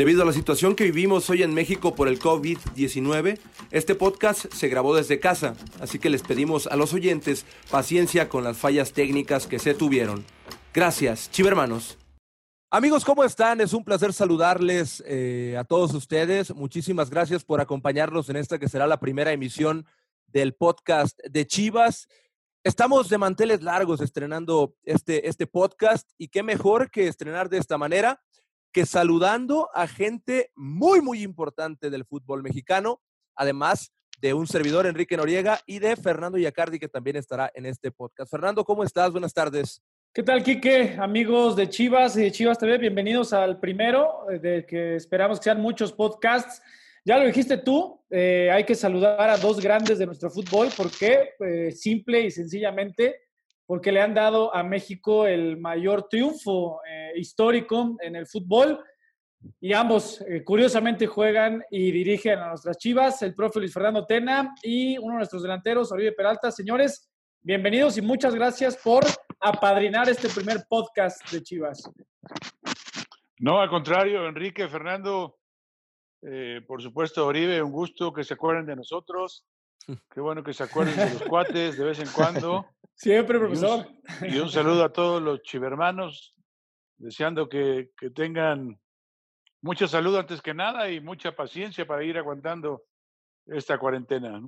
Debido a la situación que vivimos hoy en México por el COVID-19, este podcast se grabó desde casa, así que les pedimos a los oyentes paciencia con las fallas técnicas que se tuvieron. Gracias, chivermanos. Amigos, ¿cómo están? Es un placer saludarles eh, a todos ustedes. Muchísimas gracias por acompañarnos en esta que será la primera emisión del podcast de Chivas. Estamos de manteles largos estrenando este, este podcast y qué mejor que estrenar de esta manera que saludando a gente muy, muy importante del fútbol mexicano, además de un servidor, Enrique Noriega, y de Fernando Yacardi, que también estará en este podcast. Fernando, ¿cómo estás? Buenas tardes. ¿Qué tal, Quique? Amigos de Chivas y de Chivas TV, bienvenidos al primero, eh, de que esperamos que sean muchos podcasts. Ya lo dijiste tú, eh, hay que saludar a dos grandes de nuestro fútbol, porque eh, simple y sencillamente porque le han dado a México el mayor triunfo eh, histórico en el fútbol. Y ambos, eh, curiosamente, juegan y dirigen a nuestras chivas, el profe Luis Fernando Tena y uno de nuestros delanteros, Oribe Peralta. Señores, bienvenidos y muchas gracias por apadrinar este primer podcast de Chivas. No, al contrario, Enrique, Fernando, eh, por supuesto, Oribe, un gusto que se acuerden de nosotros. Qué bueno que se acuerden de los cuates de vez en cuando. Siempre, profesor. Y un, saludo a todos los chivermanos, deseando que, que, tengan mucha salud antes que nada y mucha paciencia para ir aguantando esta cuarentena.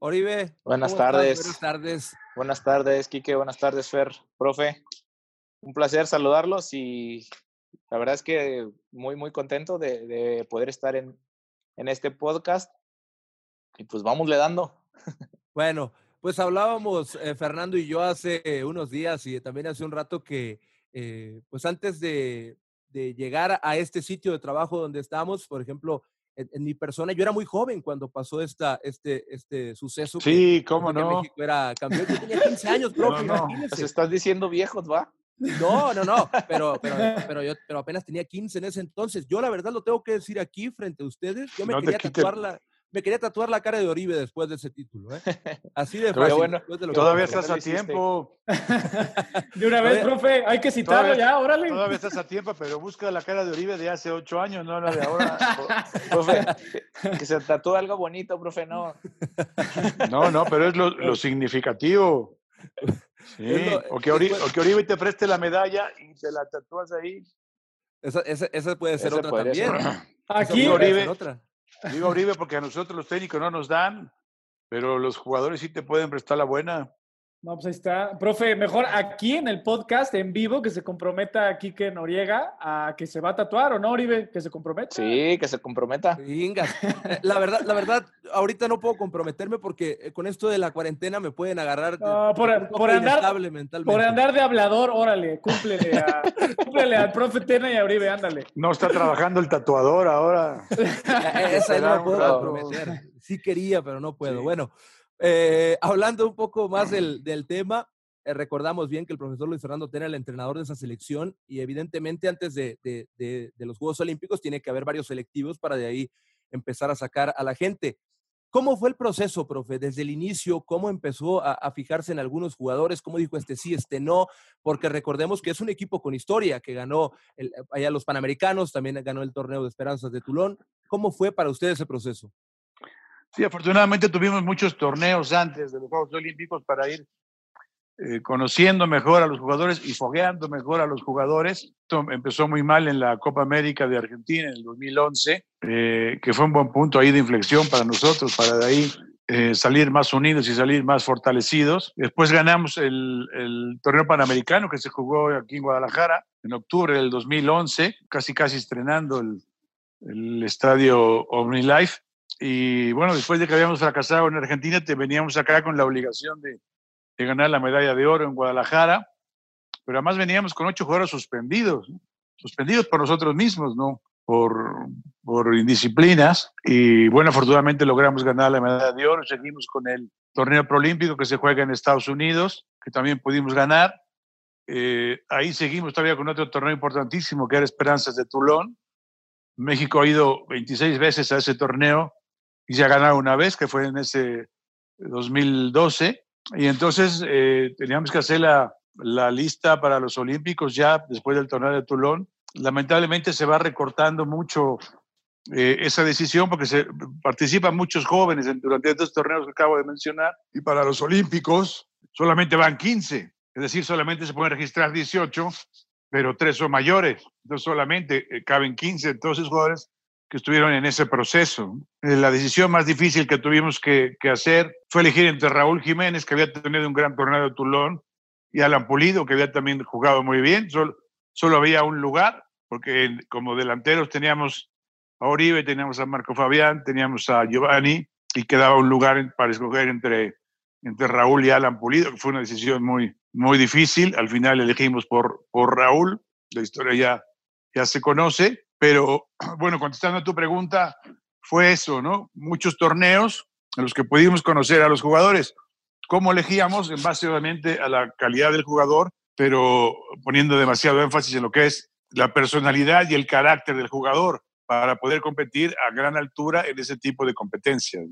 Oribe. Buenas tardes. Buenas tardes. Buenas tardes, Quique. Buenas tardes, Fer. Profe, un placer saludarlos y la verdad es que muy, muy contento de, de poder estar en, en este podcast. Y pues vamos le dando. Bueno, pues hablábamos, eh, Fernando y yo, hace unos días y también hace un rato que, eh, pues antes de, de, llegar a este sitio de trabajo donde estamos, por ejemplo, en, en, mi persona, yo era muy joven cuando pasó esta, este, este suceso. Sí, que, cómo no. México era campeón. Yo tenía 15 años, profe, no, no. Nos estás diciendo viejos, ¿va? No, no, no, pero, pero, pero, yo pero apenas tenía 15 en ese entonces. Yo la verdad lo tengo que decir aquí frente a ustedes. Yo me no quería tatuar la, me quería tatuar la cara de Oribe después de ese título. ¿eh? Así de fácil. Bueno, de todavía estás a tiempo. de una vez, profe, hay que citarlo todavía, ya, órale. Todavía estás a tiempo, pero busca la cara de Oribe de hace ocho años, no la de ahora. profe, que se tatúe algo bonito, profe, no. No, no, pero es lo, lo significativo. Sí. Lo, o, que Oribe, o, que Oribe, te preste la medalla y te la tatúas ahí. Esa, esa, esa puede ser otra también. ser. Aquí, Oribe, ser otra. Digo Oribe porque a nosotros los técnicos no nos dan, pero los jugadores sí te pueden prestar la buena. No, pues ahí está. Profe, mejor aquí en el podcast, en vivo, que se comprometa Quique Noriega a que se va a tatuar, ¿o no, Oribe? Que se comprometa. Sí, que se comprometa. Venga. La verdad, la verdad, ahorita no puedo comprometerme porque eh, con esto de la cuarentena me pueden agarrar no, por, por, andar, mentalmente. por andar de hablador, órale, cúmplele, a, cúmplele al profe Tena y a Oribe, ándale. No está trabajando el tatuador ahora. Esa no la puedo comprometer. Sí quería, pero no puedo. Sí. Bueno, eh, hablando un poco más del, tema, eh, recordamos bien que el profesor Luis Fernando Tena era el entrenador de esa selección y evidentemente antes de, los Juegos Olímpicos tiene que haber varios selectivos para de ahí empezar a sacar a la gente. ¿Cómo fue el proceso, profe? Desde el inicio, ¿cómo empezó a, fijarse en algunos jugadores? ¿Cómo dijo este sí, este no? Porque recordemos que es un equipo con historia, que ganó el, allá los Panamericanos, también ganó el torneo de Esperanzas de Tulón. ¿Cómo fue para usted ese proceso? Sí, afortunadamente tuvimos muchos torneos antes de los Juegos Olímpicos para ir eh, conociendo mejor a los jugadores y fogueando mejor a los jugadores. Esto empezó muy mal en la Copa América de Argentina en el 2011, eh, que fue un buen punto ahí de inflexión para nosotros, para de ahí eh, salir más unidos y salir más fortalecidos. Después ganamos el, el, torneo panamericano que se jugó aquí en Guadalajara en octubre del 2011, casi casi estrenando el, el estadio OmniLife. Y bueno, después de que habíamos fracasado en Argentina, te veníamos acá con la obligación de, de ganar la medalla de oro en Guadalajara, pero además veníamos con ocho jugadores suspendidos, ¿no? suspendidos por nosotros mismos, ¿no? Por, por indisciplinas. Y bueno, afortunadamente logramos ganar la medalla de oro. Seguimos con el torneo proolímpico que se juega en Estados Unidos, que también pudimos ganar. Eh, ahí seguimos todavía con otro torneo importantísimo que era Esperanzas de Tulón. México ha ido 26 veces a ese torneo y se ha ganado una vez, que fue en ese 2012. Y entonces eh, teníamos que hacer la, la, lista para los Olímpicos ya después del torneo de Toulon. lamentablemente se va recortando mucho eh, esa decisión porque se participan muchos jóvenes durante estos torneos que acabo de mencionar y para los olímpicos solamente van 15, es decir, solamente se pueden registrar 18, pero tres son mayores, entonces solamente eh, caben 15 entonces jugadores que estuvieron en ese proceso. Eh, la decisión más difícil que tuvimos que, que, hacer fue elegir entre Raúl Jiménez, que había tenido un gran torneo de Toulon, y Alan Pulido, que había también jugado muy bien. Solo, solo había un lugar, porque como delanteros teníamos a Oribe, teníamos a Marco Fabián, teníamos a Giovanni, y quedaba un lugar para escoger entre, entre Raúl y Alan Pulido, que fue una decisión muy, muy difícil. Al final elegimos por, por Raúl, la historia ya, ya se conoce, pero bueno, contestando a tu pregunta, fue eso, ¿no? Muchos torneos en los que pudimos conocer a los jugadores. ¿Cómo elegíamos? En base obviamente a la calidad del jugador, pero poniendo demasiado énfasis en lo que es la personalidad y el carácter del jugador para poder competir a gran altura en ese tipo de competencias.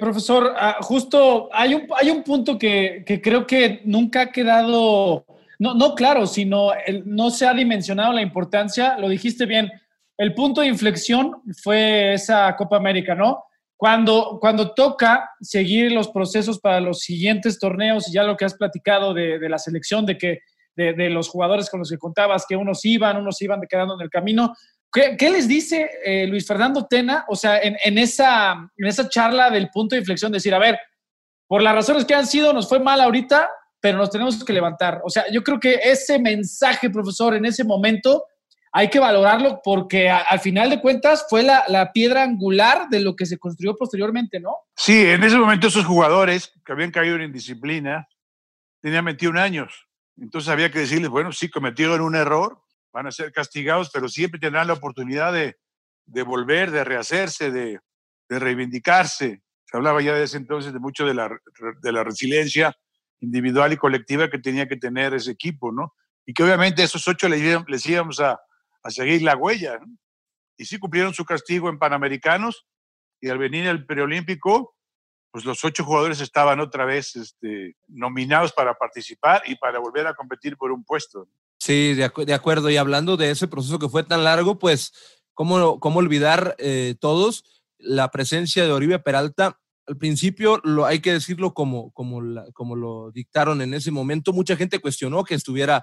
profesor, ah, justo hay un, hay un punto que, que, creo que nunca ha quedado, no, no claro, sino no se ha dimensionado la importancia, lo dijiste bien, el punto de inflexión fue esa Copa América, ¿no? Cuando, cuando toca seguir los procesos para los siguientes torneos, ya lo que has platicado de, la selección, de que de, los jugadores con los que contabas, que unos iban, unos iban quedando en el camino. ¿Qué, qué les dice eh, Luis Fernando Tena, o sea, en, en, esa, en esa charla del punto de inflexión, decir, a ver, por las razones que han sido, nos fue mal ahorita, pero nos tenemos que levantar. O sea, yo creo que ese mensaje, profesor, en ese momento, hay que valorarlo porque al final de cuentas fue la, la, piedra angular de lo que se construyó posteriormente, ¿no? Sí, en ese momento esos jugadores que habían caído en indisciplina tenían 21 años. Entonces había que decirles, bueno, sí, cometieron un error, van a ser castigados, pero siempre tendrán la oportunidad de, de volver, de rehacerse, de, de, reivindicarse. Se hablaba ya desde entonces de mucho de la, de la resiliencia individual y colectiva que tenía que tener ese equipo, ¿no? Y que obviamente esos ocho les, les íbamos a, a seguir la huella. Y sí cumplieron su castigo en Panamericanos y al venir el preolímpico, pues los ocho jugadores estaban otra vez este, nominados para participar y para volver a competir por un puesto. Sí, de, acu de acuerdo. Y hablando de ese proceso que fue tan largo, pues, ¿cómo, cómo olvidar eh, todos la presencia de Oribe Peralta? Al principio, lo, hay que decirlo como, como, como lo dictaron en ese momento, mucha gente cuestionó que estuviera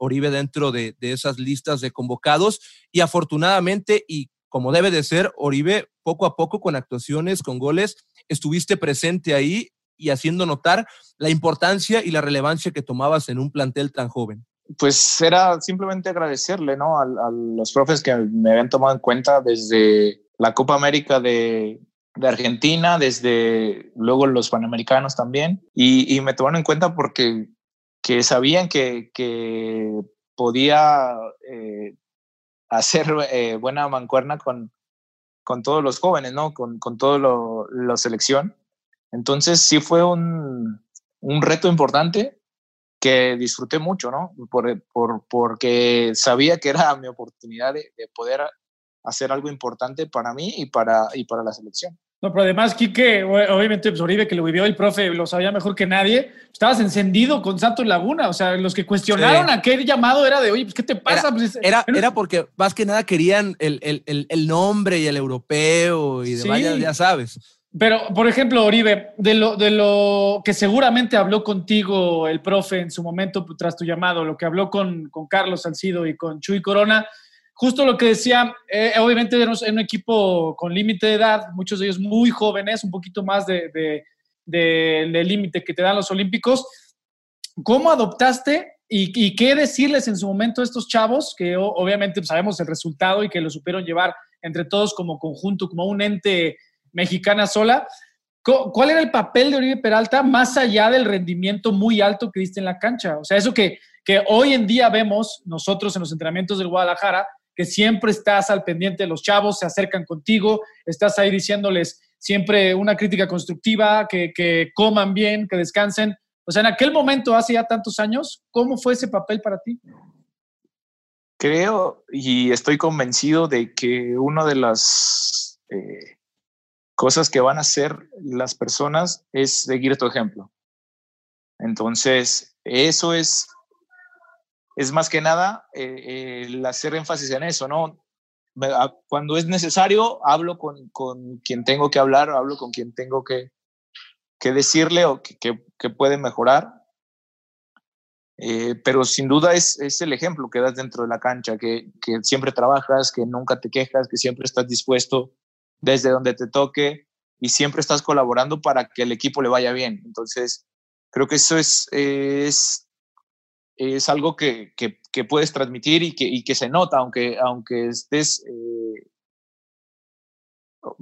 Oribe dentro de, esas listas de convocados y afortunadamente y como debe de ser, Oribe poco a poco con actuaciones, con goles, estuviste presente ahí y haciendo notar la importancia y la relevancia que tomabas en un plantel tan joven. Pues era simplemente agradecerle, ¿no? A, los profes que me habían tomado en cuenta desde la Copa América de, de Argentina, desde luego los Panamericanos también, y, y me tomaron en cuenta porque que sabían que, que podía eh, hacer eh, buena mancuerna con, con todos los jóvenes, ¿no? Con, con toda la selección. Entonces sí fue un, un, reto importante que disfruté mucho, ¿no? Por, por, porque sabía que era mi oportunidad de, de, poder hacer algo importante para mí y para, y para la selección. No, pero además, Quique, obviamente, pues Oribe, que lo vivió el profe, lo sabía mejor que nadie, estabas encendido con Santos Laguna. O sea, los que cuestionaron sí. aquel llamado era de, oye, pues, ¿qué te pasa? Era, pues, era, era, porque más que nada querían el, el, el nombre y el europeo y de sí. vaya, ya sabes. Pero, por ejemplo, Oribe, de lo, de lo que seguramente habló contigo el profe en su momento tras tu llamado, lo que habló con, con Carlos Salcido y con Chuy Corona, justo lo que decía, eh, obviamente en un equipo con límite de edad, muchos de ellos muy jóvenes, un poquito más de, de, de, límite que te dan los olímpicos. ¿Cómo adoptaste y, qué decirles en su momento a estos chavos que obviamente sabemos el resultado y que lo supieron llevar entre todos como conjunto, como un ente mexicana sola? ¿Cuál era el papel de Oribe Peralta más allá del rendimiento muy alto que diste en la cancha? O sea, eso que, que hoy en día vemos nosotros en los entrenamientos del Guadalajara, que siempre estás al pendiente de los chavos, se acercan contigo, estás ahí diciéndoles siempre una crítica constructiva, que, coman bien, que descansen. O sea, en aquel momento, hace ya tantos años, ¿cómo fue ese papel para ti? Creo y estoy convencido de que una de las eh, cosas que van a hacer las personas es seguir tu ejemplo. Entonces, eso es es más que nada eh, el hacer énfasis en eso, ¿no? Cuando es necesario, hablo con, con quien tengo que hablar, hablo con quien tengo que, que decirle o que, que, puede mejorar. Eh, pero sin duda es, es, el ejemplo que das dentro de la cancha, que, que, siempre trabajas, que nunca te quejas, que siempre estás dispuesto desde donde te toque y siempre estás colaborando para que el equipo le vaya bien. Entonces, creo que eso es, es, es algo que, que, puedes transmitir y que, y que se nota, aunque, aunque estés... Eh,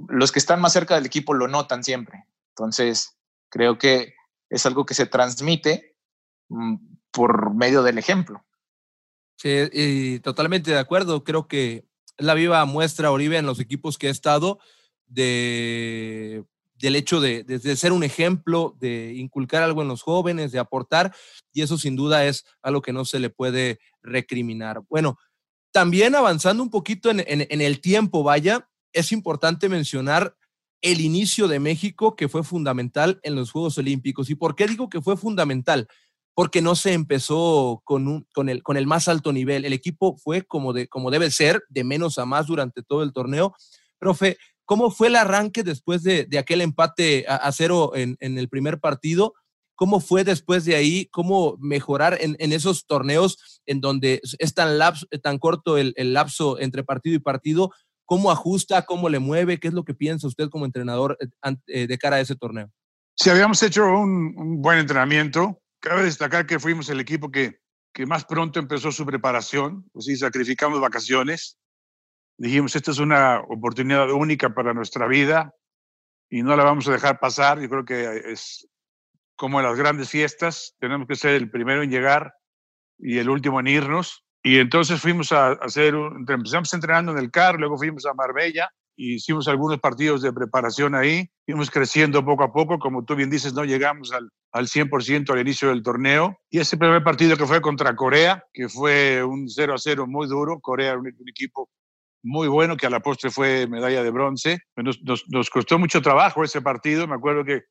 los que están más cerca del equipo lo notan siempre. Entonces, Creo que es algo que se transmite mm, por medio del ejemplo. Sí, y totalmente de acuerdo. Creo que la viva muestra Oribe en los equipos que ha estado de, del hecho de, de, ser un ejemplo, de inculcar algo en los jóvenes, de aportar, y eso sin duda es algo que no se le puede recriminar. Bueno, también avanzando un poquito en, en, en el tiempo, vaya, es importante mencionar el inicio de México, que fue fundamental en los Juegos Olímpicos. ¿Y por qué digo que fue fundamental? Porque no se empezó con, un, con, el, con el más alto nivel. El equipo fue como, de, como debe ser, de menos a más durante todo el torneo. Profe, ¿cómo fue el arranque después de, aquel empate a, cero en, el primer partido? ¿Cómo fue después de ahí? ¿Cómo mejorar en, esos torneos en donde es tan, tan corto el, el lapso entre partido y partido? ¿Cómo ajusta? ¿Cómo le mueve? ¿Qué es lo que piensa usted como entrenador eh, eh, de cara a ese torneo? Sí, habíamos hecho un, buen entrenamiento. Cabe destacar que fuimos el equipo que, que más pronto empezó su preparación. Pues sí, sacrificamos vacaciones. Dijimos, esta es una oportunidad única para nuestra vida y no la vamos a dejar pasar. Yo creo que es como en las grandes fiestas, tenemos que ser el primero en llegar y el último en irnos. Y entonces fuimos a, hacer, empezamos entrenando en el CAR, luego fuimos a Marbella, y hicimos algunos partidos de preparación ahí, fuimos creciendo poco a poco, como tú bien dices, no llegamos al, al 100% al inicio del torneo. Y ese primer partido que fue contra Corea, que fue un 0 a 0 muy duro, Corea un, un equipo muy bueno, que a la postre fue medalla de bronce. Nos, nos, costó mucho trabajo ese partido, me acuerdo que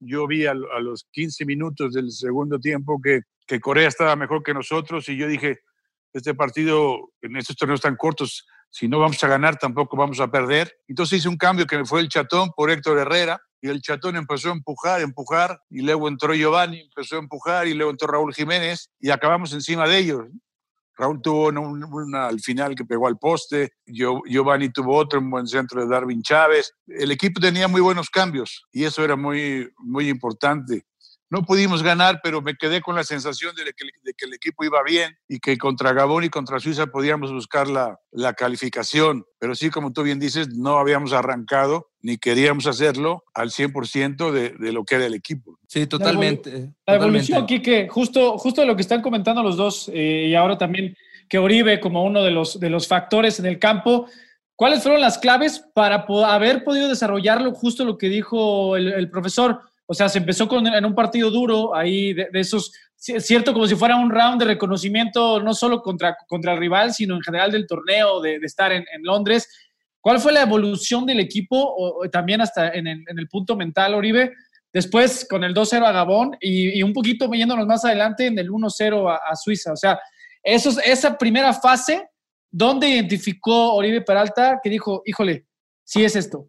yo vi a, a los 15 minutos del segundo tiempo que, que Corea estaba mejor que nosotros y yo dije, este partido en estos torneos tan cortos, si no vamos a ganar, tampoco vamos a perder. Entonces hice un cambio que fue el chatón por Héctor Herrera, y el chatón empezó a empujar, empujar, y luego entró Giovanni, empezó a empujar, y luego entró Raúl Jiménez, y acabamos encima de ellos. Raúl tuvo una, al final que pegó al poste, Giovanni tuvo otro, un buen centro de Darwin Chávez. El equipo tenía muy buenos cambios y eso era muy, muy importante. No pudimos ganar, pero me quedé con la sensación de que, el equipo iba bien y que contra Gabón y contra Suiza podíamos buscar la, la calificación. Pero sí, como tú bien dices, no habíamos arrancado ni queríamos hacerlo al 100% de, de lo que era el equipo. Sí, totalmente. La, evolución, Quique, justo, justo lo que están comentando los dos eh, y ahora también que Oribe como uno de los, de los factores en el campo. ¿Cuáles fueron las claves para haber podido desarrollarlo? Justo lo que dijo el, el profesor o sea, se empezó con, en un partido duro, ahí de, esos, cierto, como si fuera un round de reconocimiento, no solo contra, contra el rival, sino en general del torneo, de, estar en, Londres. ¿Cuál fue la evolución del equipo, o, también hasta en el, punto mental, Oribe? Después con el 2-0 a Gabón y, un poquito yéndonos más adelante en el 1-0 a, Suiza. O sea, esa primera fase, ¿dónde identificó Oribe Peralta que dijo, híjole, sí es esto?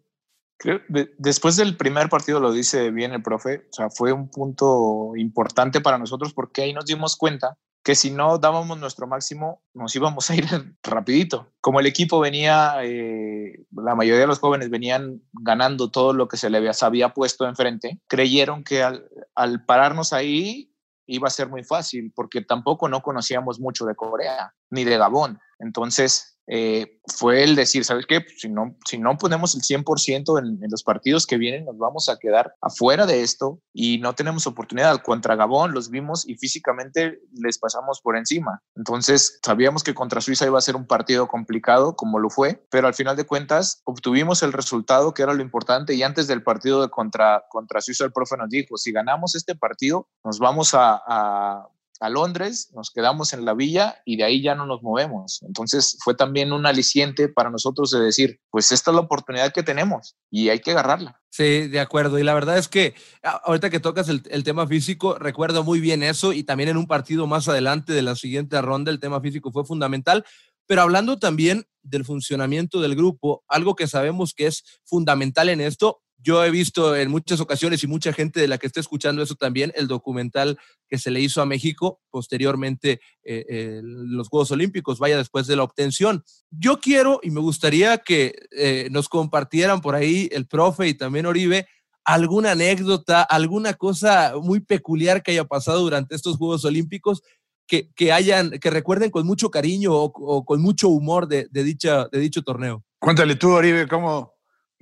Después del primer partido, lo dice bien el profe, o sea, fue un punto importante para nosotros porque ahí nos dimos cuenta que si no dábamos nuestro máximo, nos íbamos a ir rapidito. Como el equipo venía, eh, la mayoría de los jóvenes venían ganando todo lo que se les había puesto enfrente, creyeron que al, al pararnos ahí iba a ser muy fácil, porque tampoco no conocíamos mucho de Corea ni de Gabón. Entonces, eh, fue el decir, ¿sabes qué? Pues, si, no, si no ponemos el 100% en, en, los partidos que vienen, nos vamos a quedar afuera de esto y no tenemos oportunidad. Contra Gabón los vimos y físicamente les pasamos por encima. Entonces, sabíamos que contra Suiza iba a ser un partido complicado, como lo fue, pero al final de cuentas obtuvimos el resultado que era lo importante y antes del partido de contra, contra Suiza el profe nos dijo, si ganamos este partido, nos vamos a, a a Londres, nos quedamos en la villa y de ahí ya no nos movemos. Entonces fue también un aliciente para nosotros de decir, pues esta es la oportunidad que tenemos y hay que agarrarla. Sí, de acuerdo. Y la verdad es que ahorita que tocas el, el, tema físico, recuerdo muy bien eso y también en un partido más adelante de la siguiente ronda el tema físico fue fundamental. Pero hablando también del funcionamiento del grupo, algo que sabemos que es fundamental en esto, yo he visto en muchas ocasiones y mucha gente de la que está escuchando eso también, el documental que se le hizo a México posteriormente eh, eh, los Juegos Olímpicos, vaya después de la obtención. Yo quiero y me gustaría que eh, nos compartieran por ahí el profe y también Oribe alguna anécdota, alguna cosa muy peculiar que haya pasado durante estos Juegos Olímpicos que, que hayan, que recuerden con mucho cariño o, con mucho humor de, de, dicha, de dicho torneo. Cuéntale tú, Oribe, cómo,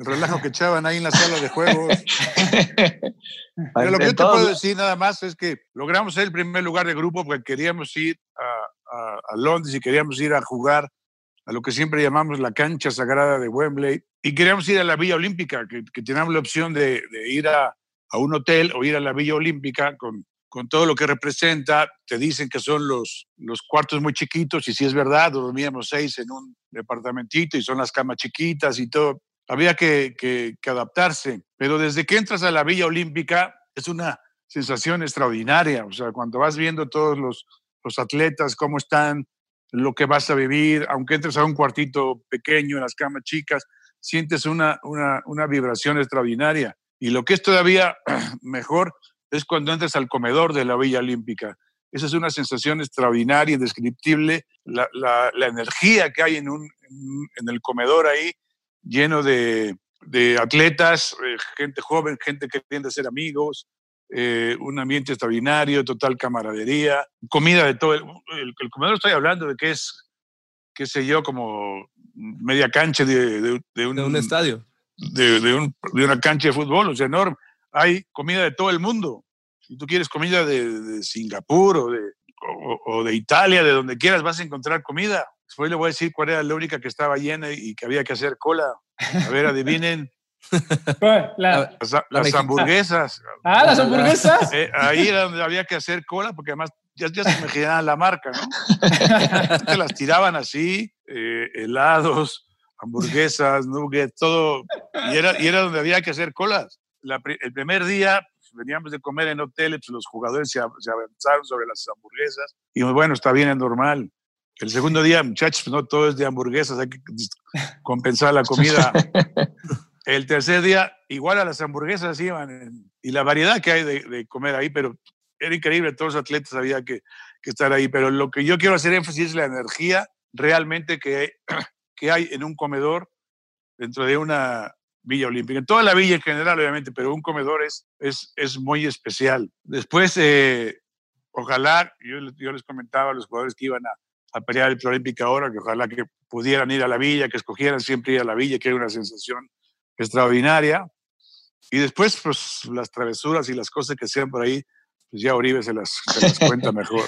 el relajo que echaban ahí en la sala de juegos. Pero lo que yo te puedo decir nada más es que logramos ser el primer lugar de grupo porque queríamos ir a, a, Londres y queríamos ir a jugar a lo que siempre llamamos la cancha sagrada de Wembley y queríamos ir a la Villa Olímpica, que, que teníamos la opción de, de ir a, a, un hotel o ir a la Villa Olímpica con, con todo lo que representa. Te dicen que son los, los cuartos muy chiquitos y si es verdad, dormíamos seis en un departamentito y son las camas chiquitas y todo había que, que, adaptarse. Pero desde que entras a la Villa Olímpica es una sensación extraordinaria. O sea, cuando vas viendo todos los, los atletas, cómo están, lo que vas a vivir, aunque entres a un cuartito pequeño, en las camas chicas, sientes una, una, una vibración extraordinaria. Y lo que es todavía mejor es cuando entras al comedor de la Villa Olímpica. Esa es una sensación extraordinaria, indescriptible. La, la, la energía que hay en, un, en el comedor ahí lleno de, de atletas, eh, gente joven, gente que tiende a ser amigos, eh, un ambiente extraordinario, total camaradería, comida de todo. El, el, comedor estoy hablando de que es, qué sé yo, como media cancha de, de, de un, un, estadio. De, un, de, una cancha de fútbol, o sea, enorme. Hay comida de todo el mundo. Si tú quieres comida de, Singapur o de, o, o de Italia, de donde quieras, vas a encontrar comida. Después le voy a decir cuál era la única que estaba llena y que había que hacer cola. A ver, adivinen. La, las, las hamburguesas. Ah, las hamburguesas. Eh, ahí era donde había que hacer cola, porque además ya, ya se imaginaban la marca, ¿no? Te las tiraban así, eh, helados, hamburguesas, nuggets, todo. Y era, y era donde había que hacer colas. La, el primer día pues, veníamos de comer en hoteles, pues, los jugadores se, se avanzaron sobre las hamburguesas. Y bueno, está bien, es normal. El segundo día, muchachos, no todo es de hamburguesas, hay que compensar la comida. El tercer día, igual a las hamburguesas iban, y la variedad que hay de, de, comer ahí, pero era increíble, todos los atletas había que, que, estar ahí. Pero lo que yo quiero hacer énfasis es la energía realmente que, que hay en un comedor dentro de una Villa Olímpica. En toda la villa en general, obviamente, pero un comedor es, es, es muy especial. Después, eh, ojalá, yo, yo les comentaba a los jugadores que iban a, a pelear el Olímpica ahora, que ojalá que pudieran ir a la villa, que escogieran siempre ir a la villa, que era una sensación extraordinaria. Y después, pues las travesuras y las cosas que sean por ahí, pues ya Oribe se las, se las cuenta mejor.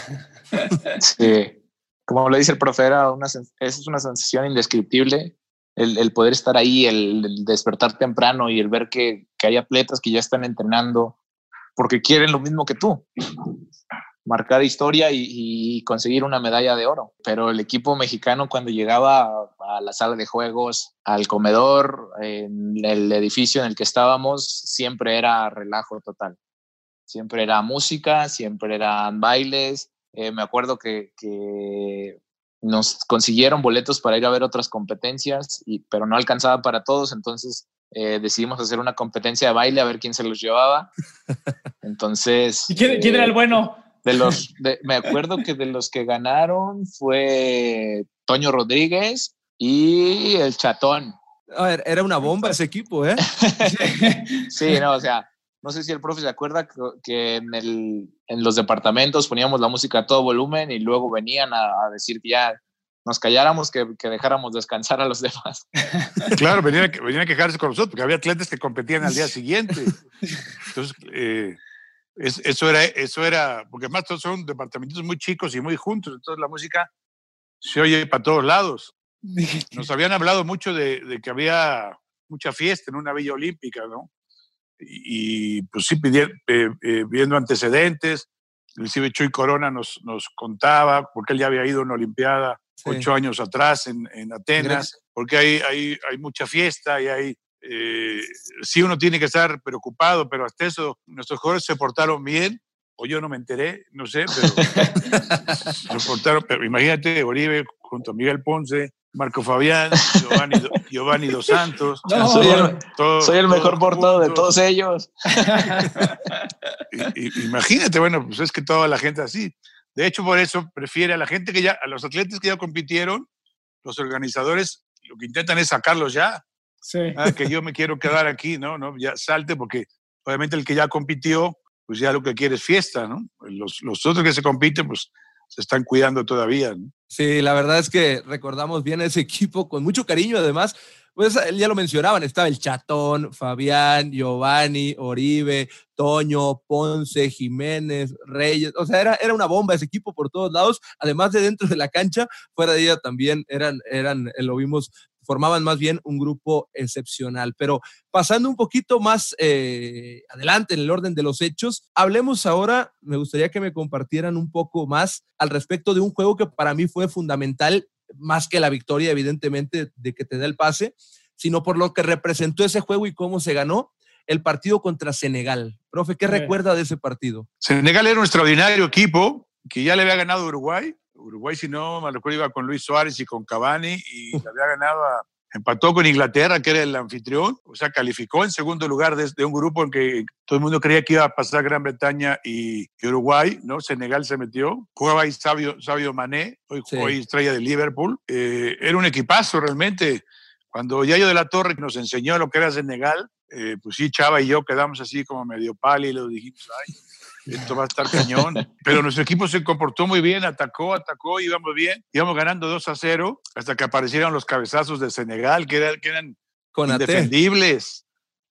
Sí, como le dice el profe, era una, es una sensación indescriptible el, el poder estar ahí, el, el, despertar temprano y el ver que, que hay atletas que ya están entrenando porque quieren lo mismo que tú marcar historia y, y, conseguir una medalla de oro. Pero el equipo mexicano cuando llegaba a, a, la sala de juegos, al comedor, en el edificio en el que estábamos, siempre era relajo total. Siempre era música, siempre eran bailes. Eh, me acuerdo que, que, nos consiguieron boletos para ir a ver otras competencias, y, pero no alcanzaba para todos, entonces eh, decidimos hacer una competencia de baile a ver quién se los llevaba. Entonces... ¿Y quién, quién era el bueno? De los, de, me acuerdo que de los que ganaron fue Toño Rodríguez y el Chatón. A ver, era una bomba ese equipo, ¿eh? sí, no, o sea, no sé si el profe se acuerda que, en, el, en, los departamentos poníamos la música a todo volumen y luego venían a, a decir que ya nos calláramos, que, que, dejáramos descansar a los demás. Claro, venían, venían a quejarse con nosotros, porque había atletas que competían al día siguiente. Entonces, eh, es, eso, era, eso era, porque además todos son departamentos muy chicos y muy juntos, entonces la música se oye para todos lados. Nos habían hablado mucho de, de que había mucha fiesta en una villa olímpica, ¿no? Y, y pues sí, pidiendo, eh, eh, viendo antecedentes, Inclusive Chuy Corona nos, nos contaba, porque él ya había ido a una Olimpiada ocho años atrás en, en Atenas, porque hay, hay, hay, mucha fiesta y hay... Eh, sí uno tiene que estar preocupado, pero hasta eso nuestros jugadores se portaron bien, o yo no me enteré, no sé, pero se portaron, pero imagínate, Oribe junto a Miguel Ponce, Marco Fabián, Giovanni, Giovanni Dos Santos. soy, el, mejor portado de todos ellos. imagínate, bueno, pues es que toda la gente así. De hecho, por eso prefiere a la gente que ya, a los atletas que ya compitieron, los organizadores lo que intentan es sacarlos ya. Sí. Ah, que yo me quiero quedar aquí, ¿no? ¿no? Ya salte porque obviamente el que ya compitió, pues ya lo que quiere es fiesta, ¿no? Los, los otros que se compiten, pues se están cuidando todavía. ¿no? Sí, la verdad es que recordamos bien a ese equipo con mucho cariño, además. Pues ya lo mencionaban, estaba el Chatón, Fabián, Giovanni, Oribe, Toño, Ponce, Jiménez, Reyes, o sea, era, era una bomba ese equipo por todos lados, además de dentro de la cancha, fuera de ella también eran, eran, lo vimos formaban más bien un grupo excepcional. Pero pasando un poquito más eh, adelante en el orden de los hechos, hablemos ahora, me gustaría que me compartieran un poco más al respecto de un juego que para mí fue fundamental, más que la victoria, evidentemente, de que te da el pase, sino por lo que representó ese juego y cómo se ganó el partido contra Senegal. Profe, ¿qué recuerda de ese partido? Senegal era un extraordinario equipo que ya le había ganado a Uruguay Uruguay, si no me recuerdo, iba con Luis Suárez y con Cavani y había ganado empató con Inglaterra, que era el anfitrión, o sea, calificó en segundo lugar de, un grupo en que todo el mundo creía que iba a pasar Gran Bretaña y, Uruguay, ¿no? Senegal se metió, jugaba ahí Sabio, Sabio Mané, hoy estrella de Liverpool, eh, era un equipazo realmente. Cuando Yayo de la Torre nos enseñó lo que era Senegal, eh, pues sí, Chava y yo quedamos así como medio pálidos, dijimos, ay, esto va a estar cañón. Pero nuestro equipo se comportó muy bien, atacó, atacó, íbamos bien, íbamos ganando 2 a 0 hasta que aparecieron los cabezazos de Senegal, que, eran, que eran Con indefendibles.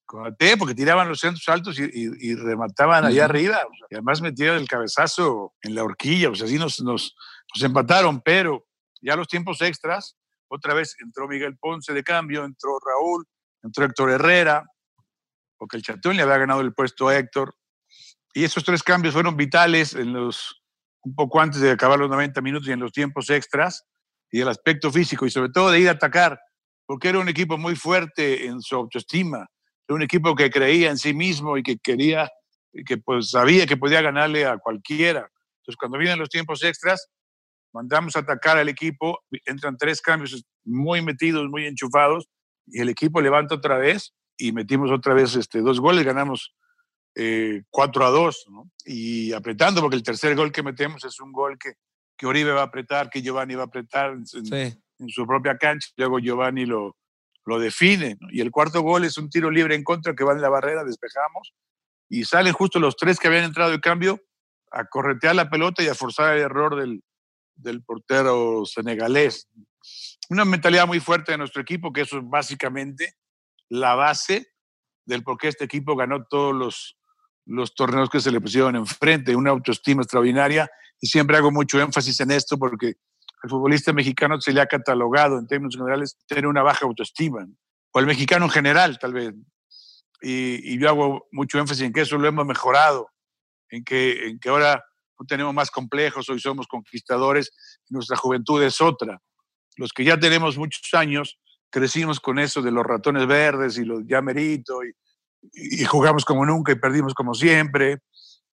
Con AT, porque tiraban los centros altos y, remataban allá arriba. y además metieron el cabezazo en la horquilla, o sea, así nos, nos, nos empataron, pero ya los tiempos extras, otra vez entró Miguel Ponce de cambio, entró Raúl, entró Héctor Herrera, porque el Chatón le había ganado el puesto a Héctor, y esos tres cambios fueron vitales en los, un poco antes de acabar los 90 minutos y en los tiempos extras, y el aspecto físico, y sobre todo de ir a atacar, porque era un equipo muy fuerte en su autoestima, era un equipo que creía en sí mismo y que quería, y que pues sabía que podía ganarle a cualquiera. Entonces, cuando vienen los tiempos extras, mandamos a atacar al equipo, entran tres cambios muy metidos, muy enchufados, y el equipo levanta otra vez y metimos otra vez este, dos goles, ganamos 4 eh, a 2, ¿no? y apretando, porque el tercer gol que metemos es un gol que, que Oribe va a apretar, que Giovanni va a apretar en, su propia cancha, luego Giovanni lo, lo define, y el cuarto gol es un tiro libre en contra que va en la barrera, despejamos, y salen justo los tres que habían entrado de cambio a corretear la pelota y a forzar el error del, del portero senegalés. Una mentalidad muy fuerte de nuestro equipo, que eso es básicamente la base del por qué este equipo ganó todos los, los torneos que se le pusieron enfrente, una autoestima extraordinaria. Y siempre hago mucho énfasis en esto porque al futbolista mexicano se le ha catalogado en términos generales tener una baja autoestima, o el mexicano en general tal vez. Y, yo hago mucho énfasis en que eso lo hemos mejorado, en que, en que ahora no tenemos más complejos, hoy somos conquistadores, nuestra juventud es otra. Los que ya tenemos muchos años, crecimos con eso de los ratones verdes y los ya merito y y jugamos como nunca y perdimos como siempre,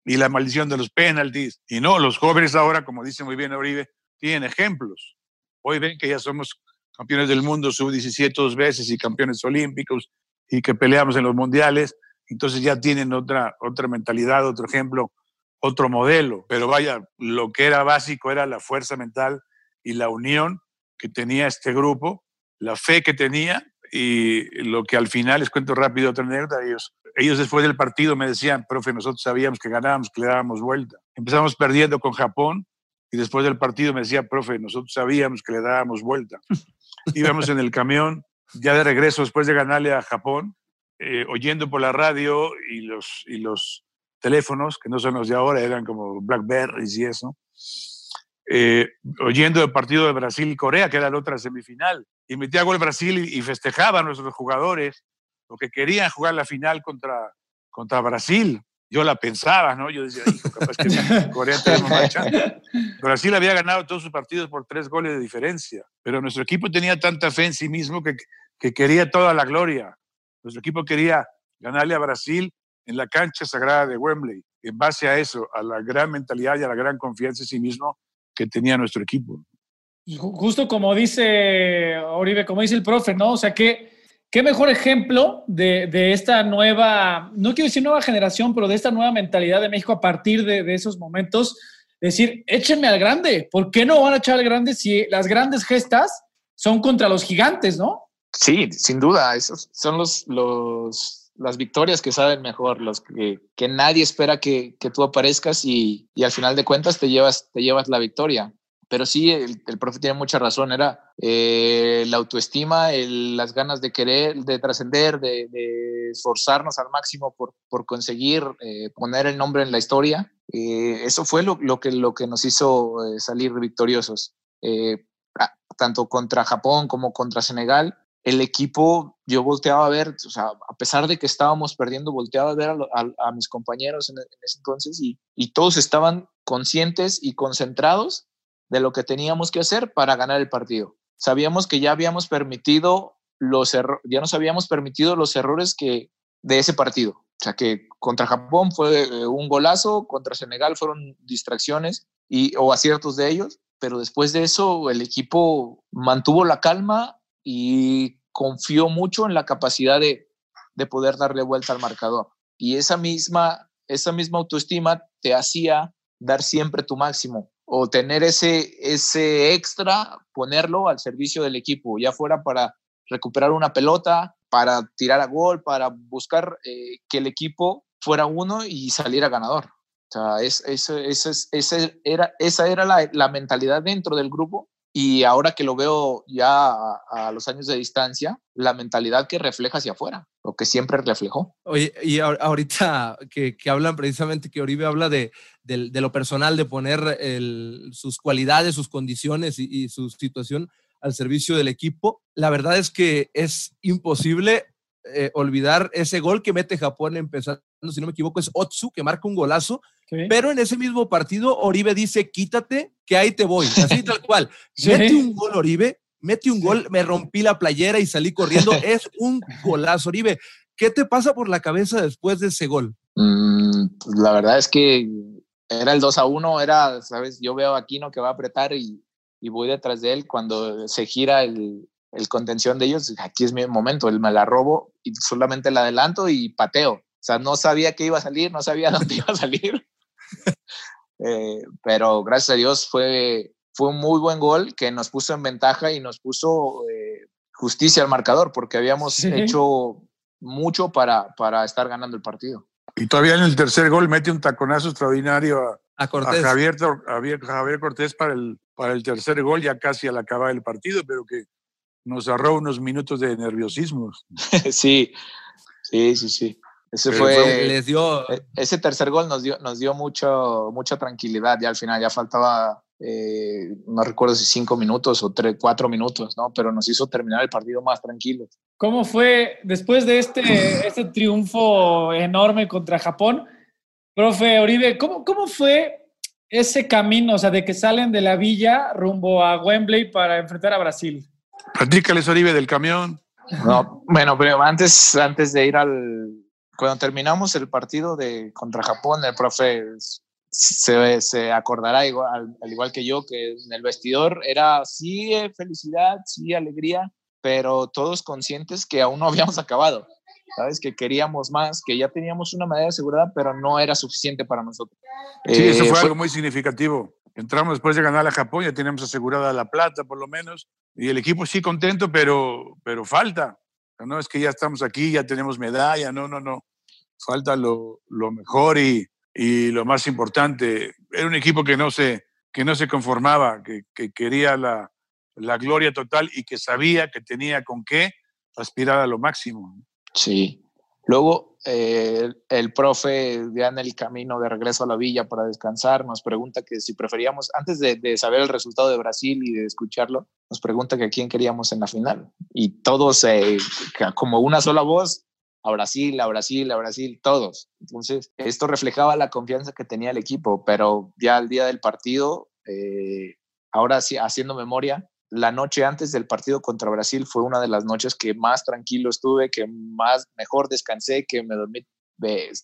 y la maldición de los penaltis. Y no, los jóvenes ahora, como dice muy bien Oribe, tienen ejemplos. Hoy ven que ya somos campeones del mundo sub-17 dos veces y campeones olímpicos y que peleamos en los mundiales, entonces ya tienen otra, otra mentalidad, otro ejemplo, otro modelo. Pero vaya, lo que era básico era la fuerza mental y la unión que tenía este grupo, la fe que tenía y lo que al final, les cuento rápido otra anécdota, ellos, ellos después del partido me decían, profe, nosotros sabíamos que ganábamos, que le dábamos vuelta. Empezamos perdiendo con Japón y después del partido me decía, profe, nosotros sabíamos que le dábamos vuelta. Íbamos en el camión, ya de regreso después de ganarle a Japón, eh, oyendo por la radio y los, y los teléfonos, que no son los de ahora, eran como Blackberries y eso, eh, oyendo el partido de Brasil-Corea, que era la otra semifinal y metía gol Brasil y, festejaban nuestros jugadores, porque querían jugar la final contra, contra Brasil. yo la pensaba, ¿no? Yo decía, hijo, capaz que Corea tenemos marcha. Brasil había ganado todos sus partidos por tres goles de diferencia, pero nuestro equipo tenía tanta fe en sí mismo que, que quería toda la gloria. Nuestro equipo quería ganarle a Brasil en la cancha sagrada de Wembley, en base a eso, a la gran mentalidad y a la gran confianza en sí mismo que tenía nuestro equipo. Justo como dice Oribe, como dice el profe, ¿no? O sea, que qué mejor ejemplo de, de, esta nueva, no quiero decir nueva generación, pero de esta nueva mentalidad de México a partir de, de, esos momentos. Decir, échenme al grande. ¿Por qué no van a echar al grande si las grandes gestas son contra los gigantes, no? Sí, sin duda. Esos son los, los, las victorias que saben mejor, los que, que nadie espera que, que tú aparezcas y, y, al final de cuentas te llevas, te llevas la victoria pero sí, el, el, profe tiene mucha razón, era eh, la autoestima, el, las ganas de querer, de trascender, de, de, esforzarnos al máximo por, por conseguir eh, poner el nombre en la historia. Eh, eso fue lo, lo, que, lo que nos hizo eh, salir victoriosos, eh, tanto contra Japón como contra Senegal. El equipo, yo volteaba a ver, o sea, a pesar de que estábamos perdiendo, volteaba a ver a, a, a mis compañeros en, en ese entonces y, y todos estaban conscientes y concentrados de lo que teníamos que hacer para ganar el partido. Sabíamos que ya habíamos permitido los ya nos habíamos permitido los errores que de ese partido. O sea que contra Japón fue eh, un golazo, contra Senegal fueron distracciones y, o aciertos de ellos, pero después de eso el equipo mantuvo la calma y confió mucho en la capacidad de, de poder darle vuelta al marcador. Y esa misma, esa misma autoestima te hacía dar siempre tu máximo o tener ese, ese extra, ponerlo al servicio del equipo, ya fuera para recuperar una pelota, para tirar a gol, para buscar eh, que el equipo fuera uno y saliera ganador. O sea, es, es, es, es era, esa era la, la, mentalidad dentro del grupo y ahora que lo veo ya a, a, los años de distancia, la mentalidad que refleja hacia afuera, lo que siempre reflejó. Oye, y ahorita que, que hablan precisamente, que Oribe habla de, de, de lo personal, de poner el, sus cualidades, sus condiciones y, y su situación al servicio del equipo, la verdad es que es imposible eh, olvidar ese gol que mete Japón empezando, si no me equivoco, es Otsu, que marca un golazo, sí. pero en ese mismo partido Oribe dice, quítate, que ahí te voy, así tal cual. Sí. Mete un gol Oribe, mete un sí. gol, me rompí la playera y salí corriendo, es un golazo Oribe. ¿Qué te pasa por la cabeza después de ese gol? Mm, la verdad es que era el 2 a 1, era, sabes, yo veo a Aquino que va a apretar y, y voy detrás de él cuando se gira el, el contención de ellos, aquí es mi momento, él me la robo y solamente la adelanto y pateo. O sea, no sabía que iba a salir, no sabía dónde iba a salir. eh, pero gracias a Dios fue, fue un muy buen gol que nos puso en ventaja y nos puso eh, justicia al marcador porque habíamos sí. hecho mucho para, para estar ganando el partido. Y todavía en el tercer gol mete un taconazo extraordinario a, a, Cortés. a Javier, Javier, Javier Cortés para el, para el tercer gol, ya casi al acabar el partido, pero que nos ahorró unos minutos de nerviosismo. sí, sí, sí, sí. Ese fue, fue, les dio e, ese tercer gol nos dio nos dio mucho mucha tranquilidad ya al final ya faltaba eh, no recuerdo si cinco minutos o tres cuatro minutos no pero nos hizo terminar el partido más tranquilo cómo fue después de este este triunfo enorme contra Japón profe Oribe cómo cómo fue ese camino o sea de que salen de la villa rumbo a Wembley para enfrentar a Brasil Platícales, Oribe, del camión. No, bueno, pero antes, antes de ir al. Cuando terminamos el partido de contra Japón, el profe se, se acordará igual, al, al, igual que yo, que en el vestidor era sí felicidad, sí alegría, pero todos conscientes que aún no habíamos acabado. ¿Sabes? Que queríamos más, que ya teníamos una medalla asegurada, pero no era suficiente para nosotros. Sí, eh, eso fue, fue algo muy significativo. Entramos después de ganar a Japón, ya teníamos asegurada la plata por lo menos, y el equipo sí contento, pero, pero falta. No es que ya estamos aquí, ya tenemos medalla, no, no, no. Falta lo, lo mejor y, y, lo más importante. Era un equipo que no se, que no se conformaba, que, que quería la, la gloria total y que sabía que tenía con qué aspirar a lo máximo. Sí. Luego, eh, el profe en el camino de regreso a la villa para descansar nos pregunta que si preferíamos, antes de, de, saber el resultado de Brasil y de escucharlo, nos pregunta que a quién queríamos en la final. Y todos, eh, como una sola voz, a Brasil, a Brasil, a Brasil, todos. Entonces, esto reflejaba la confianza que tenía el equipo, pero ya al día del partido, eh, ahora sí, haciendo memoria, la noche antes del partido contra Brasil fue una de las noches que más tranquilo estuve, que más mejor descansé, que me dormí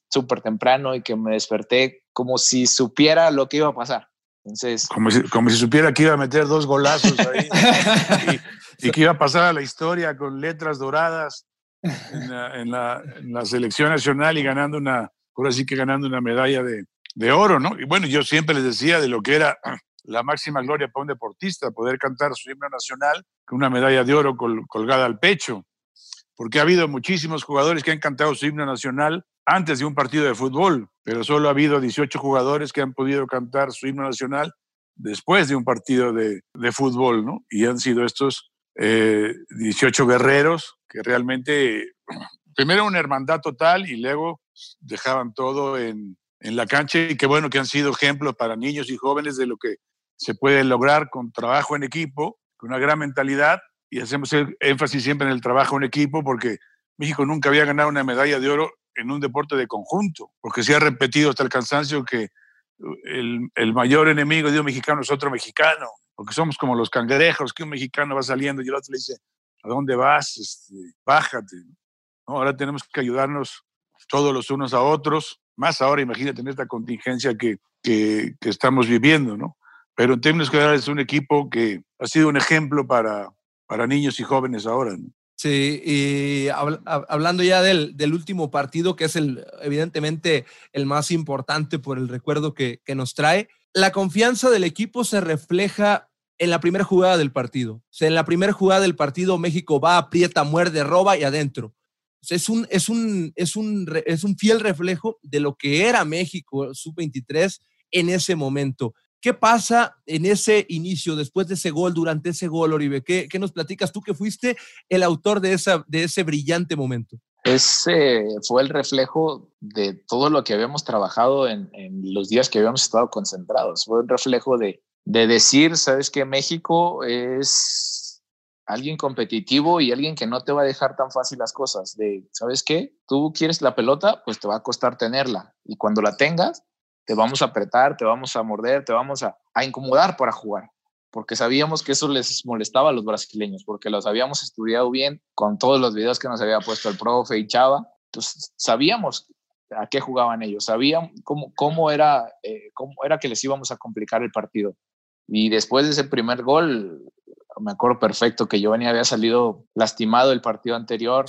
súper temprano y que me desperté como si supiera lo que iba a pasar. Entonces, como si, como si supiera que iba a meter dos golazos ahí y, que iba a pasar a la historia con letras doradas en la, selección nacional y ganando una, por así que ganando una medalla de, de oro, ¿no? Y bueno, yo siempre les decía de lo que era la máxima gloria para un deportista, poder cantar su himno nacional con una medalla de oro colgada al pecho, porque ha habido muchísimos jugadores que han cantado su himno nacional antes de un partido de fútbol, pero solo ha habido 18 jugadores que han podido cantar su himno nacional después de un partido de, de fútbol, ¿no? Y han sido estos 18 eh, guerreros que realmente, primero una hermandad total y luego dejaban todo en, en la cancha y qué bueno que han sido ejemplos para niños y jóvenes de lo que se puede lograr con trabajo en equipo, con una gran mentalidad y hacemos énfasis siempre en el trabajo en equipo porque México nunca había ganado una medalla de oro en un deporte de conjunto, porque se ha repetido hasta el cansancio que el, el, mayor enemigo de un mexicano es otro mexicano, porque somos como los cangrejos, que un mexicano va saliendo y el otro le dice, ¿a dónde vas? Este, bájate. Ahora tenemos que ayudarnos todos los unos a otros, más ahora imagínate en esta contingencia que, que, estamos viviendo, ¿no? Pero en términos generales es un equipo que ha sido un ejemplo para, para niños y jóvenes ahora. Sí, y hablando ya del, del, último partido, que es el, evidentemente el más importante por el recuerdo que, que nos trae, la confianza del equipo se refleja en la primera jugada del partido. O sea, en la primera jugada del partido México va, aprieta, muerde, roba y adentro. O sea, es, un, es, un, es, un, es un fiel reflejo de lo que era México sub-23 en ese momento. ¿Qué pasa en ese inicio, después de ese gol, durante ese gol, Oribe? ¿Qué, qué nos platicas tú que fuiste el autor de, esa, de ese brillante momento? Ese fue el reflejo de todo lo que habíamos trabajado en, los días que habíamos estado concentrados. Fue el reflejo de, de decir, sabes que México es alguien competitivo y alguien que no te va a dejar tan fácil las cosas. De, ¿sabes qué? Tú quieres la pelota, pues te va a costar tenerla. Y cuando la tengas, te vamos a apretar, te vamos a morder, te vamos a, incomodar para jugar, porque sabíamos que eso les molestaba a los brasileños, porque los habíamos estudiado bien con todos los videos que nos había puesto el profe y Chava, entonces sabíamos a qué jugaban ellos, sabían cómo, cómo, era, eh, cómo era que les íbamos a complicar el partido. Y después de ese primer gol, me acuerdo perfecto que Giovanni había salido lastimado el partido anterior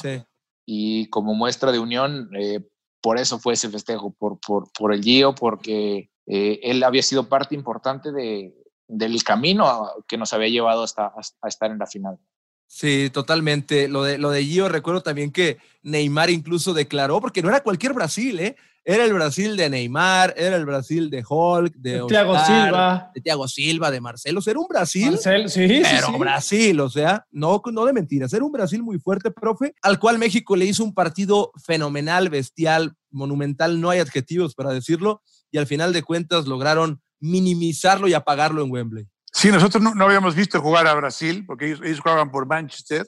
y como muestra de unión eh, por eso fue ese festejo, por, por, por el Gio, porque eh, él había sido parte importante de, del camino que nos había llevado hasta, a estar en la final. Sí, totalmente. Lo de, lo de Gio, recuerdo también que Neymar incluso declaró, porque no era cualquier Brasil, ¿eh? Era el Brasil de Neymar, era el Brasil de Hulk, de, Thiago Silva. De Thiago Silva, de Marcelo. Era un Brasil. Marcel, sí, pero Brasil, o sea, no, no de mentiras. Era un Brasil muy fuerte, profe, al cual México le hizo un partido fenomenal, bestial, monumental. No hay adjetivos para decirlo. Y al final de cuentas lograron minimizarlo y apagarlo en Wembley. Sí, nosotros no, habíamos visto jugar a Brasil, porque ellos, jugaban por Manchester.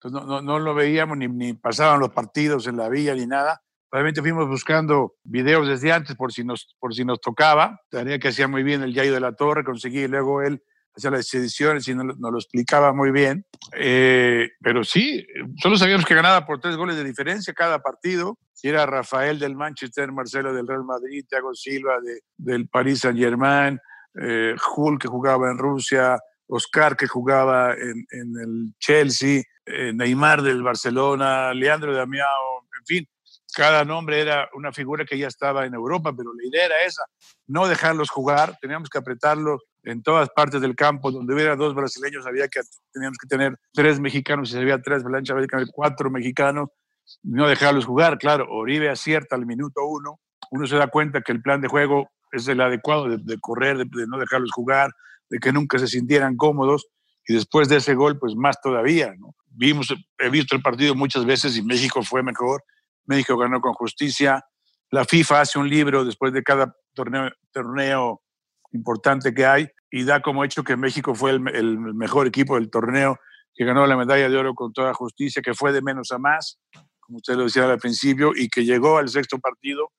Entonces no, no, lo veíamos ni, ni pasaban los partidos en la villa ni nada Obviamente fuimos buscando videos desde antes por si nos, por si nos tocaba. Tenía que hacía muy bien el Yayo de la Torre, conseguí luego él hacía las ediciones y nos, lo explicaba muy bien. Eh, pero sí, solo sabíamos que ganaba por tres goles de diferencia cada partido. Era Rafael del Manchester, Marcelo del Real Madrid, Thiago Silva de, del Paris Saint Germain, eh, Hulk que jugaba en Rusia, Oscar que jugaba en, en el Chelsea, eh, Neymar del Barcelona, Leandro Damiao, en fin cada nombre era una figura que ya estaba en Europa, pero la idea era esa, no dejarlos jugar, teníamos que apretarlos en todas partes del campo, donde hubiera dos brasileños, había que, teníamos que tener tres mexicanos, si había tres blanchas, había que tener cuatro mexicanos, no dejarlos jugar, claro, Oribe acierta al minuto uno, uno se da cuenta que el plan de juego es el adecuado de, correr, de, no dejarlos jugar, de que nunca se sintieran cómodos, y después de ese gol, pues más todavía, ¿no? Vimos, he visto el partido muchas veces y México fue mejor, México ganó con justicia. La FIFA hace un libro después de cada torneo, torneo importante que hay y da como hecho que México fue el, mejor equipo del torneo, que ganó la medalla de oro con toda justicia, que fue de menos a más, como usted lo decía al principio, y que llegó al sexto partido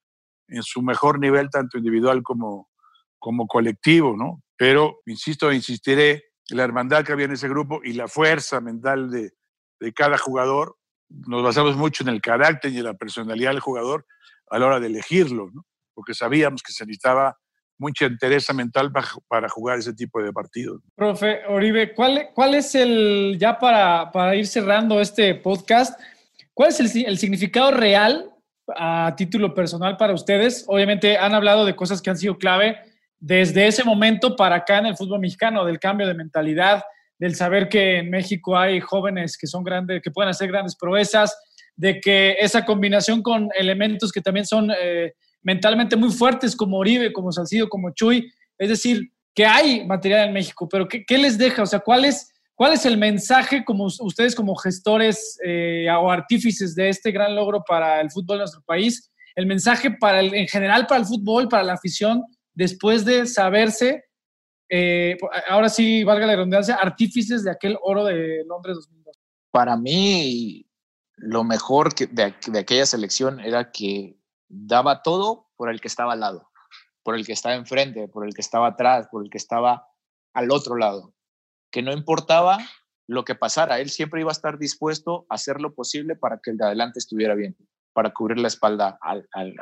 en su mejor nivel, tanto individual como, como colectivo, ¿no? Pero, insisto, insistiré, la hermandad que había en ese grupo y la fuerza mental de, de cada jugador, nos basamos mucho en el carácter y en la personalidad del jugador a la hora de elegirlo, ¿no? porque sabíamos que se necesitaba mucha entereza mental para, jugar ese tipo de partidos. Profe Oribe, ¿cuál, cuál es el, ya para, para ir cerrando este podcast, cuál es el, el significado real a título personal para ustedes? Obviamente han hablado de cosas que han sido clave desde ese momento para acá en el fútbol mexicano, del cambio de mentalidad, del saber que en México hay jóvenes que son grandes, que pueden hacer grandes proezas, de que esa combinación con elementos que también son eh, mentalmente muy fuertes como Oribe, como Salcido, como Chuy, es decir, que hay material en México, pero ¿qué, les deja? O sea, ¿cuál es, cuál es el mensaje como ustedes como gestores eh, o artífices de este gran logro para el fútbol de nuestro país? El mensaje para el, en general para el fútbol, para la afición, después de saberse eh, ahora sí, valga la redundancia, artífices de aquel oro de Londres 2002? Para mí, lo mejor de, de, aquella selección era que daba todo por el que estaba al lado, por el que estaba enfrente, por el que estaba atrás, por el que estaba al otro lado. Que no importaba lo que pasara, él siempre iba a estar dispuesto a hacer lo posible para que el de adelante estuviera bien, para cubrir la espalda al, al,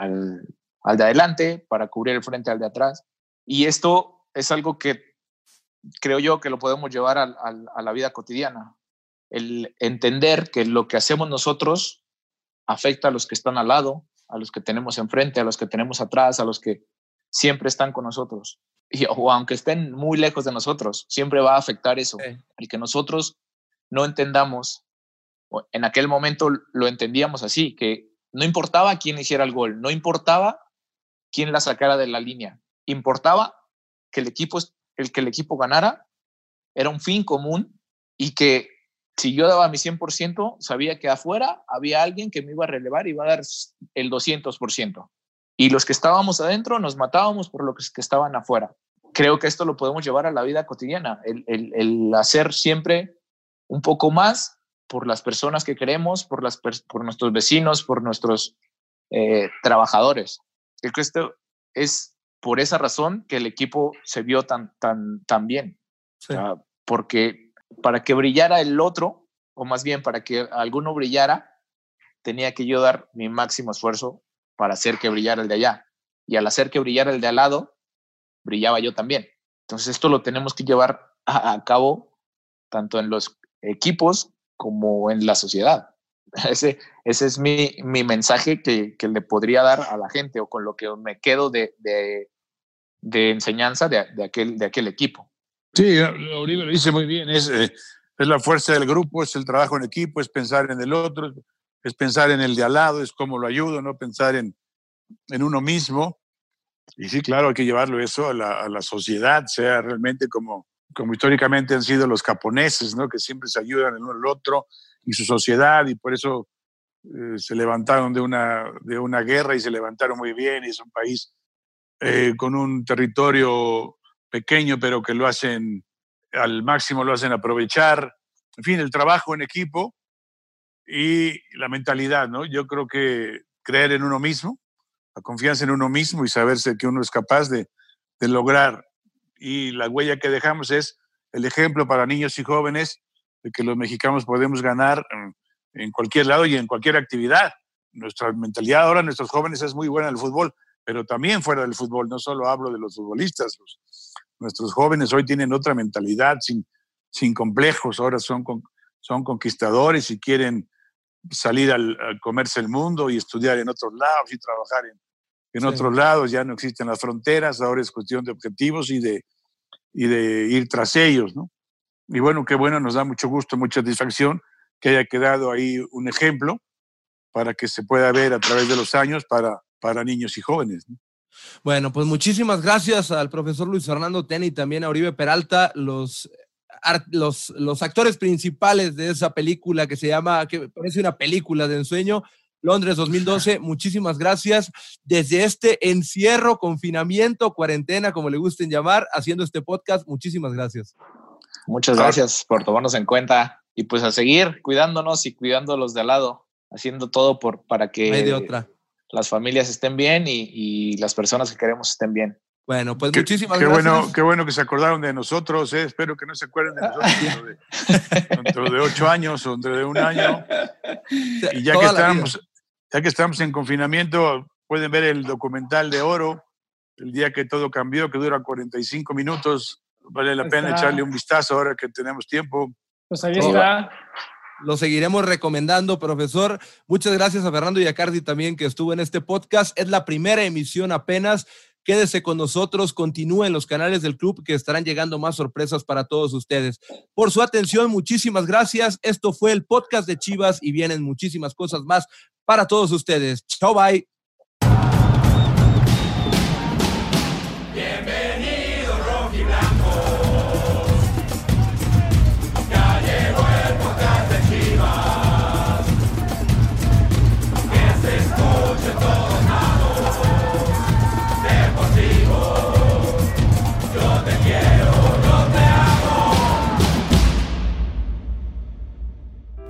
al, de adelante, para cubrir el frente al de atrás. Y esto es algo que creo yo que lo podemos llevar a, la vida cotidiana. El entender que lo que hacemos nosotros afecta a los que están al lado, a los que tenemos enfrente, a los que tenemos atrás, a los que siempre están con nosotros. Y, o aunque estén muy lejos de nosotros, siempre va a afectar eso. El que nosotros no entendamos, en aquel momento lo entendíamos así, que no importaba quién hiciera el gol, no importaba quién la sacara de la línea, importaba que el equipo, el que el equipo ganara era un fin común y que si yo daba mi 100%, sabía que afuera había alguien que me iba a relevar y iba a dar el 200%. Y los que estábamos adentro nos matábamos por los que estaban afuera. Creo que esto lo podemos llevar a la vida cotidiana, el, el, hacer siempre un poco más por las personas que queremos, por, las, por nuestros vecinos, por nuestros eh, trabajadores. Creo que esto es por esa razón que el equipo se vio tan, tan, tan bien. porque para que brillara el otro, o más bien para que alguno brillara, tenía que yo dar mi máximo esfuerzo para hacer que brillara el de allá. Y al hacer que brillara el de al lado, brillaba yo también. Entonces esto lo tenemos que llevar a, cabo tanto en los equipos como en la sociedad. Ese, es mi, mi mensaje que, le podría dar a la gente o con lo que me quedo de, de enseñanza de, de, aquel, de aquel equipo. Sí, Oribe lo dice muy bien, es, eh, es la fuerza del grupo, es el trabajo en equipo, es pensar en el otro, es pensar en el de al lado, es cómo lo ayudo, no pensar en, en uno mismo. Y sí, claro, hay que llevarlo eso a la, a la sociedad, sea realmente como, como históricamente han sido los japoneses, ¿no? que siempre se ayudan el uno al otro y su sociedad, y por eso eh, se levantaron de una, de una guerra y se levantaron muy bien, y es un país eh, con un territorio pequeño, pero que lo hacen al máximo, lo hacen aprovechar. En fin, el trabajo en equipo y la mentalidad, ¿no? Yo creo que creer en uno mismo, la confianza en uno mismo y saberse que uno es capaz de, de lograr. Y la huella que dejamos es el ejemplo para niños y jóvenes de que los mexicanos podemos ganar en cualquier lado y en cualquier actividad. Nuestra mentalidad ahora, nuestros jóvenes es muy buena en el fútbol, pero también fuera del fútbol, no solo hablo de los futbolistas, nuestros jóvenes hoy tienen otra mentalidad sin, sin complejos, ahora son, son conquistadores y quieren salir al, comerse el mundo y estudiar en otros lados y trabajar en, en otros lados, ya no existen las fronteras, ahora es cuestión de objetivos y de, y de ir tras ellos, ¿no? Y bueno, qué bueno, nos da mucho gusto, mucha satisfacción que haya quedado ahí un ejemplo para que se pueda ver a través de los años para para niños y jóvenes. Bueno, pues muchísimas gracias al profesor Luis Fernando Teni y también a Oribe Peralta, los, los, los actores principales de esa película que se llama, que parece una película de ensueño, Londres 2012. Muchísimas gracias. Desde este encierro, confinamiento, cuarentena, como le gusten llamar, haciendo este podcast, muchísimas gracias. Muchas gracias por tomarnos en cuenta y pues a seguir cuidándonos y cuidando a los de al lado haciendo todo por, para que Hay de otra. Las familias estén bien y, y las personas que queremos estén bien. Bueno, pues Qué, muchísimas qué gracias. bueno, qué bueno que se acordaron de nosotros. eh. Espero que no se acuerden de nosotros dentro de, dentro de ocho años o dentro de un año. Y ya que, Toda estamos, ya que estamos en confinamiento, pueden ver el documental de Oro, el día que todo cambió, que dura 45 minutos. Vale la pena está. echarle un vistazo ahora que tenemos tiempo. Pues ahí está. Lo seguiremos recomendando, profesor. Muchas gracias a Fernando Yacardi también que estuvo en este podcast. Es la primera emisión apenas. Quédese con nosotros, continúen los canales del club que estarán llegando más sorpresas para todos ustedes. Por su atención, muchísimas gracias. Esto fue el podcast de Chivas y vienen muchísimas cosas más para todos ustedes. Chao, bye.